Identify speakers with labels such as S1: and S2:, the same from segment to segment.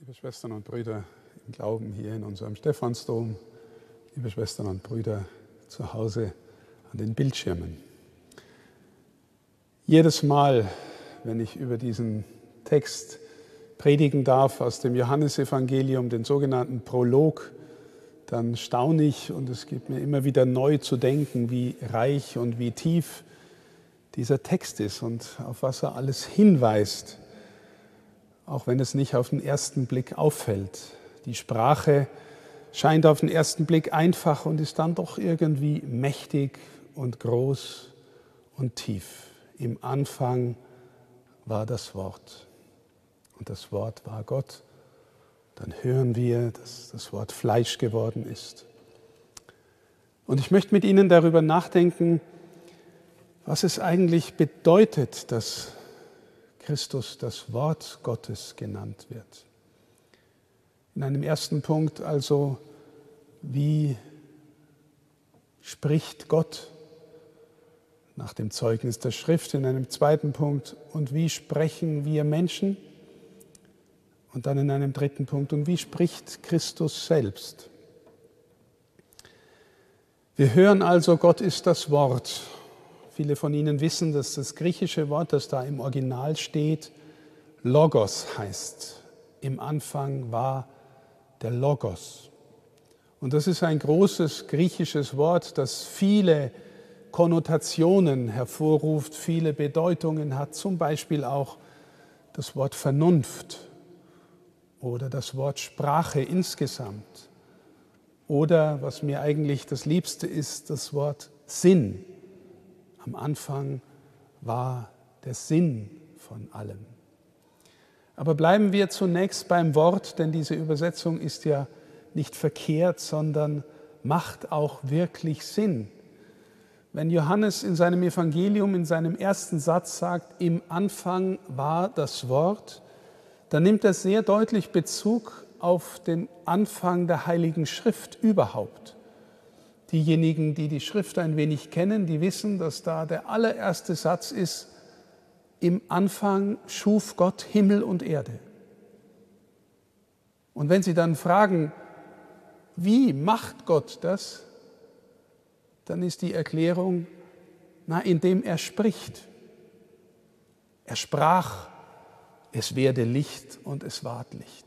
S1: Liebe Schwestern und Brüder im Glauben hier in unserem Stephansdom, liebe Schwestern und Brüder zu Hause an den Bildschirmen. Jedes Mal, wenn ich über diesen Text predigen darf aus dem Johannesevangelium, den sogenannten Prolog, dann staune ich und es gibt mir immer wieder neu zu denken, wie reich und wie tief dieser Text ist und auf was er alles hinweist auch wenn es nicht auf den ersten Blick auffällt. Die Sprache scheint auf den ersten Blick einfach und ist dann doch irgendwie mächtig und groß und tief. Im Anfang war das Wort und das Wort war Gott. Dann hören wir, dass das Wort Fleisch geworden ist. Und ich möchte mit Ihnen darüber nachdenken, was es eigentlich bedeutet, dass Christus das Wort Gottes genannt wird. In einem ersten Punkt also, wie spricht Gott nach dem Zeugnis der Schrift, in einem zweiten Punkt, und wie sprechen wir Menschen? Und dann in einem dritten Punkt, und wie spricht Christus selbst? Wir hören also, Gott ist das Wort Viele von Ihnen wissen, dass das griechische Wort, das da im Original steht, Logos heißt. Im Anfang war der Logos. Und das ist ein großes griechisches Wort, das viele Konnotationen hervorruft, viele Bedeutungen hat, zum Beispiel auch das Wort Vernunft oder das Wort Sprache insgesamt oder, was mir eigentlich das Liebste ist, das Wort Sinn. Am Anfang war der Sinn von allem. Aber bleiben wir zunächst beim Wort, denn diese Übersetzung ist ja nicht verkehrt, sondern macht auch wirklich Sinn. Wenn Johannes in seinem Evangelium in seinem ersten Satz sagt, im Anfang war das Wort, dann nimmt er sehr deutlich Bezug auf den Anfang der Heiligen Schrift überhaupt. Diejenigen, die die Schrift ein wenig kennen, die wissen, dass da der allererste Satz ist, im Anfang schuf Gott Himmel und Erde. Und wenn Sie dann fragen, wie macht Gott das, dann ist die Erklärung, na, indem er spricht. Er sprach, es werde Licht und es ward Licht.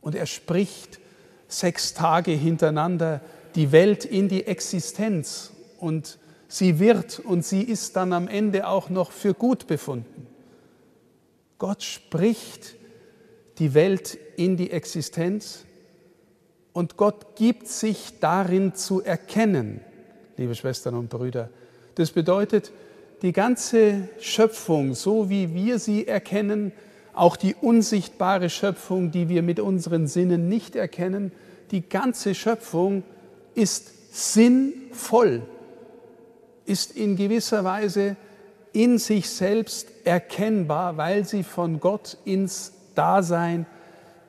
S1: Und er spricht sechs Tage hintereinander, die Welt in die Existenz und sie wird und sie ist dann am Ende auch noch für gut befunden. Gott spricht die Welt in die Existenz und Gott gibt sich darin zu erkennen, liebe Schwestern und Brüder. Das bedeutet, die ganze Schöpfung, so wie wir sie erkennen, auch die unsichtbare Schöpfung, die wir mit unseren Sinnen nicht erkennen, die ganze Schöpfung ist sinnvoll, ist in gewisser Weise in sich selbst erkennbar, weil sie von Gott ins Dasein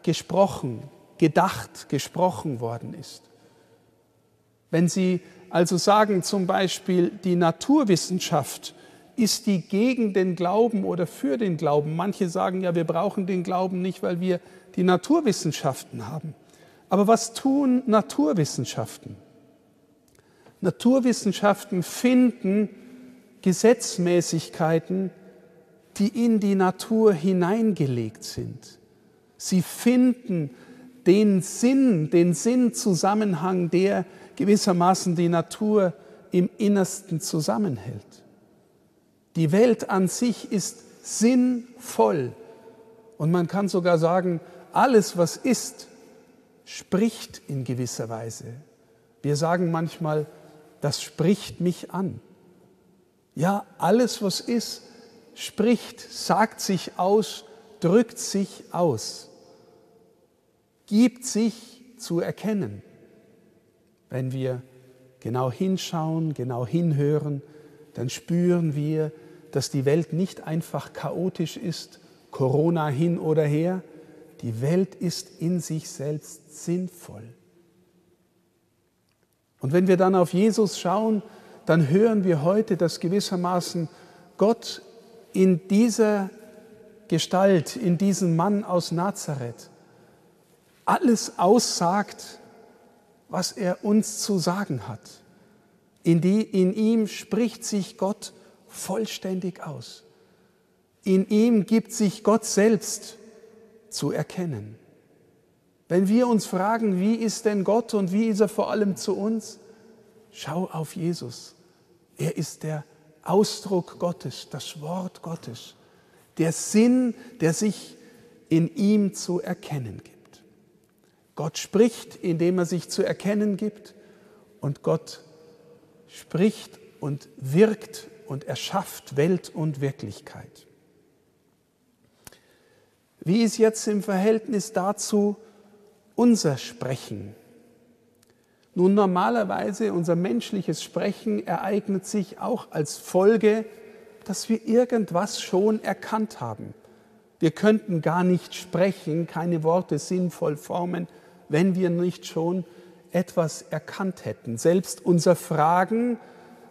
S1: gesprochen, gedacht, gesprochen worden ist. Wenn Sie also sagen zum Beispiel, die Naturwissenschaft ist die gegen den Glauben oder für den Glauben. Manche sagen ja, wir brauchen den Glauben nicht, weil wir die Naturwissenschaften haben. Aber was tun Naturwissenschaften? Naturwissenschaften finden Gesetzmäßigkeiten, die in die Natur hineingelegt sind. Sie finden den Sinn, den Sinnzusammenhang, der gewissermaßen die Natur im Innersten zusammenhält. Die Welt an sich ist sinnvoll und man kann sogar sagen, alles, was ist, spricht in gewisser Weise. Wir sagen manchmal, das spricht mich an. Ja, alles, was ist, spricht, sagt sich aus, drückt sich aus, gibt sich zu erkennen. Wenn wir genau hinschauen, genau hinhören, dann spüren wir, dass die Welt nicht einfach chaotisch ist, Corona hin oder her, die Welt ist in sich selbst sinnvoll. Und wenn wir dann auf Jesus schauen, dann hören wir heute, dass gewissermaßen Gott in dieser Gestalt, in diesem Mann aus Nazareth, alles aussagt, was er uns zu sagen hat. In, die, in ihm spricht sich Gott vollständig aus. In ihm gibt sich Gott selbst zu erkennen. Wenn wir uns fragen, wie ist denn Gott und wie ist er vor allem zu uns, schau auf Jesus. Er ist der Ausdruck Gottes, das Wort Gottes, der Sinn, der sich in ihm zu erkennen gibt. Gott spricht, indem er sich zu erkennen gibt und Gott spricht und wirkt und erschafft Welt und Wirklichkeit. Wie ist jetzt im Verhältnis dazu unser Sprechen? Nun, normalerweise unser menschliches Sprechen ereignet sich auch als Folge, dass wir irgendwas schon erkannt haben. Wir könnten gar nicht sprechen, keine Worte sinnvoll formen, wenn wir nicht schon etwas erkannt hätten. Selbst unser Fragen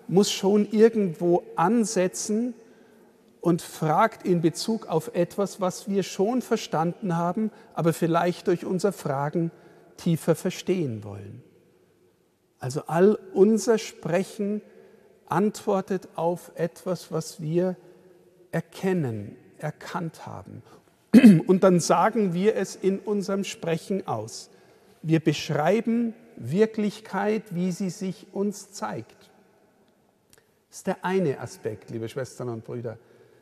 S1: muss schon irgendwo ansetzen und fragt in Bezug auf etwas, was wir schon verstanden haben, aber vielleicht durch unser Fragen tiefer verstehen wollen. Also all unser Sprechen antwortet auf etwas, was wir erkennen, erkannt haben. Und dann sagen wir es in unserem Sprechen aus. Wir beschreiben Wirklichkeit, wie sie sich uns zeigt. Das ist der eine Aspekt, liebe Schwestern und Brüder.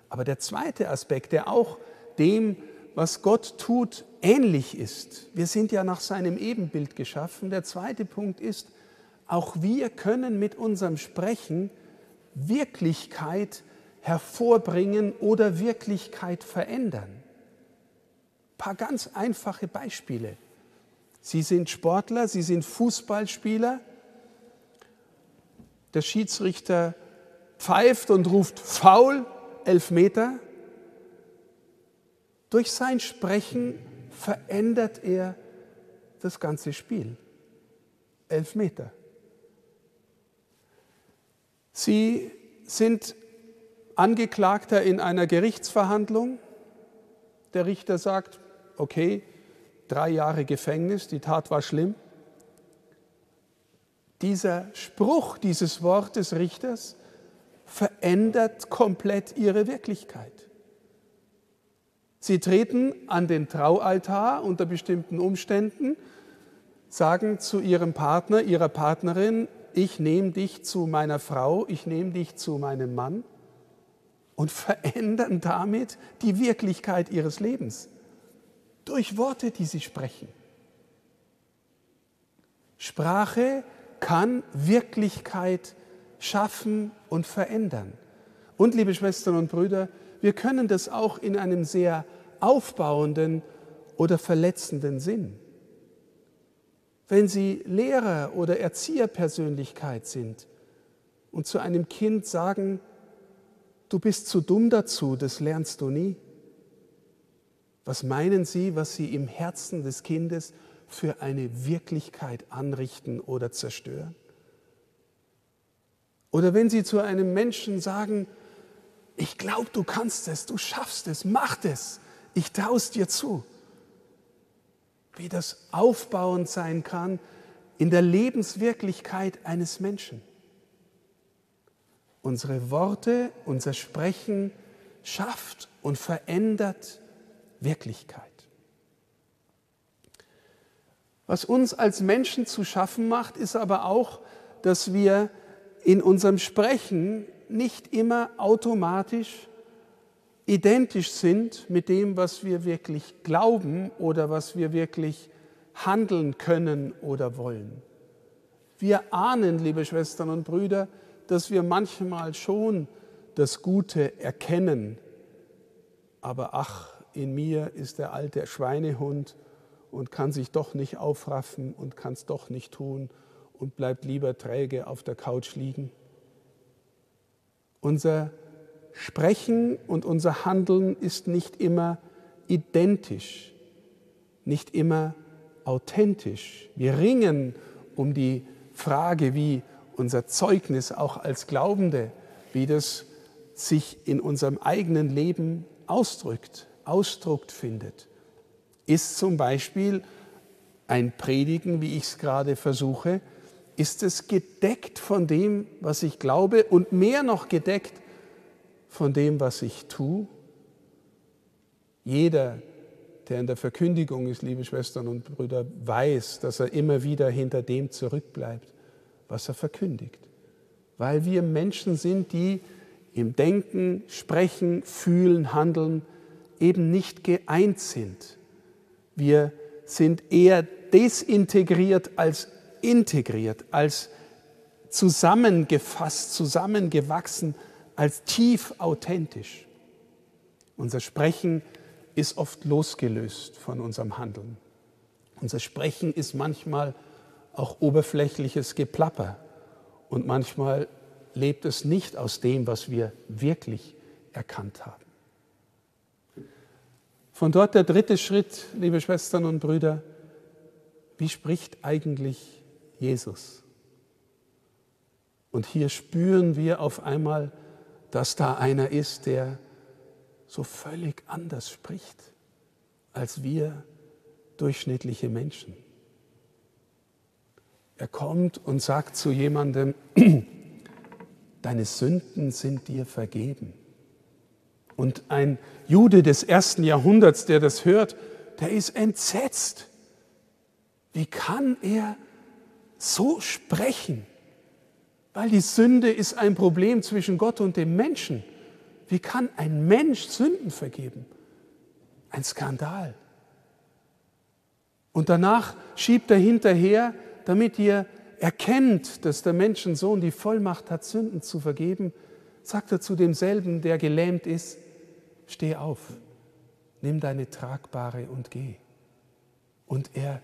S1: Aber der zweite Aspekt, der auch dem, was Gott tut, ähnlich ist. Wir sind ja nach seinem Ebenbild geschaffen. Der zweite Punkt ist, auch wir können mit unserem Sprechen Wirklichkeit hervorbringen oder Wirklichkeit verändern. Ein paar ganz einfache Beispiele. Sie sind Sportler, Sie sind Fußballspieler. Der Schiedsrichter pfeift und ruft faul, elf Meter. Durch sein Sprechen verändert er das ganze Spiel. Elf Meter. Sie sind Angeklagter in einer Gerichtsverhandlung. Der Richter sagt, okay, drei Jahre Gefängnis, die Tat war schlimm. Dieser Spruch dieses Wort des Richters verändert komplett ihre Wirklichkeit. Sie treten an den Traualtar unter bestimmten Umständen, sagen zu ihrem Partner, ihrer Partnerin, ich nehme dich zu meiner Frau, ich nehme dich zu meinem Mann und verändern damit die Wirklichkeit ihres Lebens durch Worte, die sie sprechen. Sprache kann Wirklichkeit schaffen und verändern. Und liebe Schwestern und Brüder, wir können das auch in einem sehr aufbauenden oder verletzenden Sinn. Wenn Sie Lehrer oder Erzieherpersönlichkeit sind und zu einem Kind sagen, du bist zu dumm dazu, das lernst du nie. Was meinen Sie, was Sie im Herzen des Kindes für eine Wirklichkeit anrichten oder zerstören? Oder wenn Sie zu einem Menschen sagen, ich glaube, du kannst es, du schaffst es, mach es, ich traue es dir zu. Wie das aufbauend sein kann in der Lebenswirklichkeit eines Menschen. Unsere Worte, unser Sprechen schafft und verändert Wirklichkeit. Was uns als Menschen zu schaffen macht, ist aber auch, dass wir in unserem Sprechen nicht immer automatisch identisch sind mit dem, was wir wirklich glauben oder was wir wirklich handeln können oder wollen. Wir ahnen, liebe Schwestern und Brüder, dass wir manchmal schon das Gute erkennen, aber ach, in mir ist der alte Schweinehund und kann sich doch nicht aufraffen und kann es doch nicht tun und bleibt lieber träge auf der Couch liegen. Unser Sprechen und unser Handeln ist nicht immer identisch, nicht immer authentisch. Wir ringen um die Frage, wie unser Zeugnis auch als Glaubende, wie das sich in unserem eigenen Leben ausdrückt, Ausdruck findet. Ist zum Beispiel ein Predigen, wie ich es gerade versuche, ist es gedeckt von dem, was ich glaube und mehr noch gedeckt von dem, was ich tue? Jeder, der in der Verkündigung ist, liebe Schwestern und Brüder, weiß, dass er immer wieder hinter dem zurückbleibt, was er verkündigt. Weil wir Menschen sind, die im Denken, Sprechen, Fühlen, Handeln eben nicht geeint sind. Wir sind eher desintegriert als integriert, als zusammengefasst, zusammengewachsen, als tief authentisch. Unser Sprechen ist oft losgelöst von unserem Handeln. Unser Sprechen ist manchmal auch oberflächliches Geplapper und manchmal lebt es nicht aus dem, was wir wirklich erkannt haben. Von dort der dritte Schritt, liebe Schwestern und Brüder, wie spricht eigentlich Jesus? Und hier spüren wir auf einmal, dass da einer ist, der so völlig anders spricht als wir durchschnittliche Menschen. Er kommt und sagt zu jemandem, deine Sünden sind dir vergeben. Und ein Jude des ersten Jahrhunderts, der das hört, der ist entsetzt. Wie kann er so sprechen? Weil die Sünde ist ein Problem zwischen Gott und dem Menschen. Wie kann ein Mensch Sünden vergeben? Ein Skandal. Und danach schiebt er hinterher, damit ihr erkennt, dass der Menschensohn die Vollmacht hat, Sünden zu vergeben, sagt er zu demselben, der gelähmt ist, steh auf, nimm deine Tragbare und geh. Und er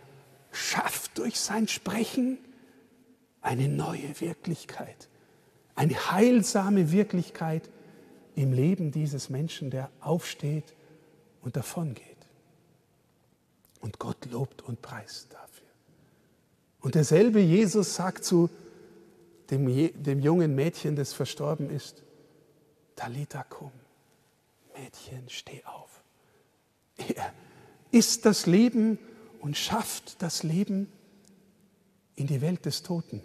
S1: schafft durch sein Sprechen eine neue Wirklichkeit, eine heilsame Wirklichkeit im Leben dieses Menschen, der aufsteht und davongeht. Und Gott lobt und preist dafür. Und derselbe Jesus sagt zu dem, dem jungen Mädchen, das verstorben ist, Talita cum, Mädchen, steh auf. Er ist das Leben und schafft das Leben in die Welt des Toten.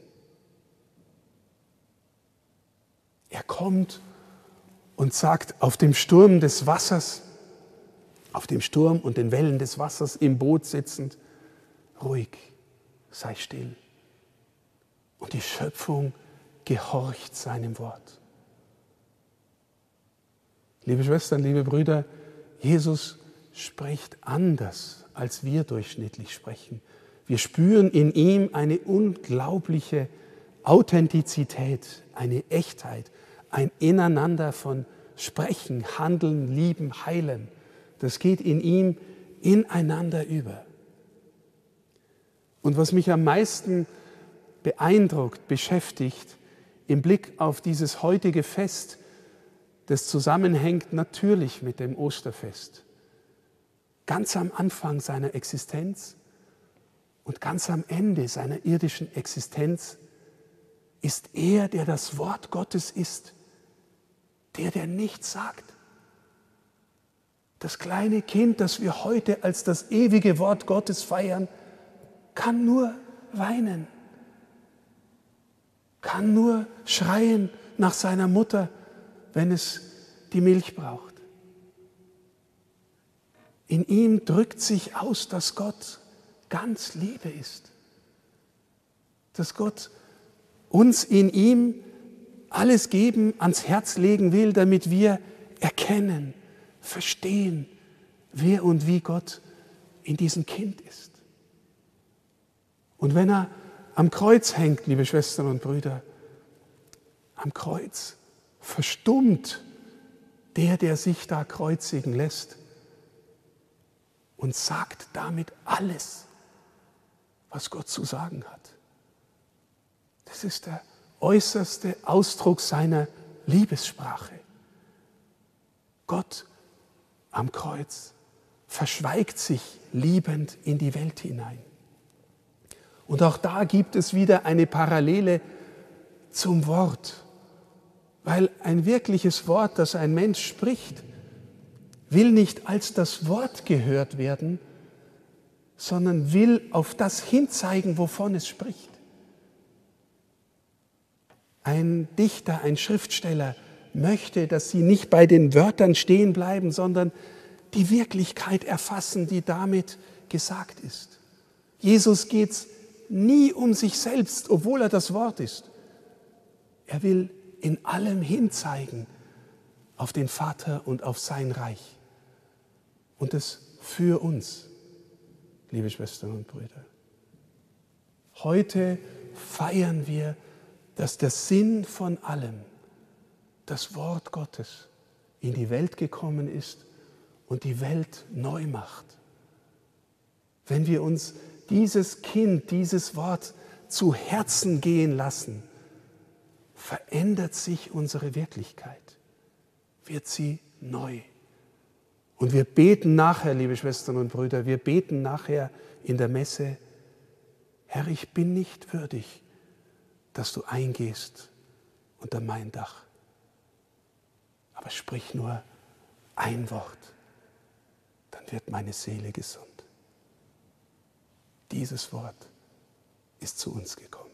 S1: Er kommt und sagt auf dem Sturm des Wassers, auf dem Sturm und den Wellen des Wassers im Boot sitzend, ruhig, sei still. Und die Schöpfung gehorcht seinem Wort. Liebe Schwestern, liebe Brüder, Jesus spricht anders, als wir durchschnittlich sprechen. Wir spüren in ihm eine unglaubliche Authentizität, eine Echtheit, ein Ineinander von Sprechen, Handeln, Lieben, Heilen. Das geht in ihm ineinander über. Und was mich am meisten beeindruckt, beschäftigt, im Blick auf dieses heutige Fest, das zusammenhängt natürlich mit dem Osterfest. Ganz am Anfang seiner Existenz und ganz am Ende seiner irdischen Existenz ist er, der das Wort Gottes ist, der, der nichts sagt. Das kleine Kind, das wir heute als das ewige Wort Gottes feiern, kann nur weinen, kann nur schreien nach seiner Mutter, wenn es die Milch braucht. In ihm drückt sich aus, dass Gott ganz Liebe ist, dass Gott uns in ihm alles geben, ans Herz legen will, damit wir erkennen, verstehen, wer und wie Gott in diesem Kind ist. Und wenn er am Kreuz hängt, liebe Schwestern und Brüder, am Kreuz verstummt der, der sich da kreuzigen lässt und sagt damit alles, was Gott zu sagen hat. Das ist der äußerste Ausdruck seiner Liebessprache. Gott am Kreuz verschweigt sich liebend in die Welt hinein. Und auch da gibt es wieder eine Parallele zum Wort, weil ein wirkliches Wort, das ein Mensch spricht, will nicht als das Wort gehört werden, sondern will auf das hinzeigen, wovon es spricht. Ein Dichter, ein Schriftsteller möchte, dass sie nicht bei den Wörtern stehen bleiben, sondern die Wirklichkeit erfassen, die damit gesagt ist. Jesus geht es nie um sich selbst, obwohl er das Wort ist. Er will in allem hinzeigen auf den Vater und auf sein Reich. Und es für uns, liebe Schwestern und Brüder. Heute feiern wir, dass der Sinn von allem, das Wort Gottes, in die Welt gekommen ist und die Welt neu macht. Wenn wir uns dieses Kind, dieses Wort zu Herzen gehen lassen, verändert sich unsere Wirklichkeit, wird sie neu. Und wir beten nachher, liebe Schwestern und Brüder, wir beten nachher in der Messe, Herr, ich bin nicht würdig, dass du eingehst unter mein Dach. Aber sprich nur ein Wort, dann wird meine Seele gesund. Dieses Wort ist zu uns gekommen.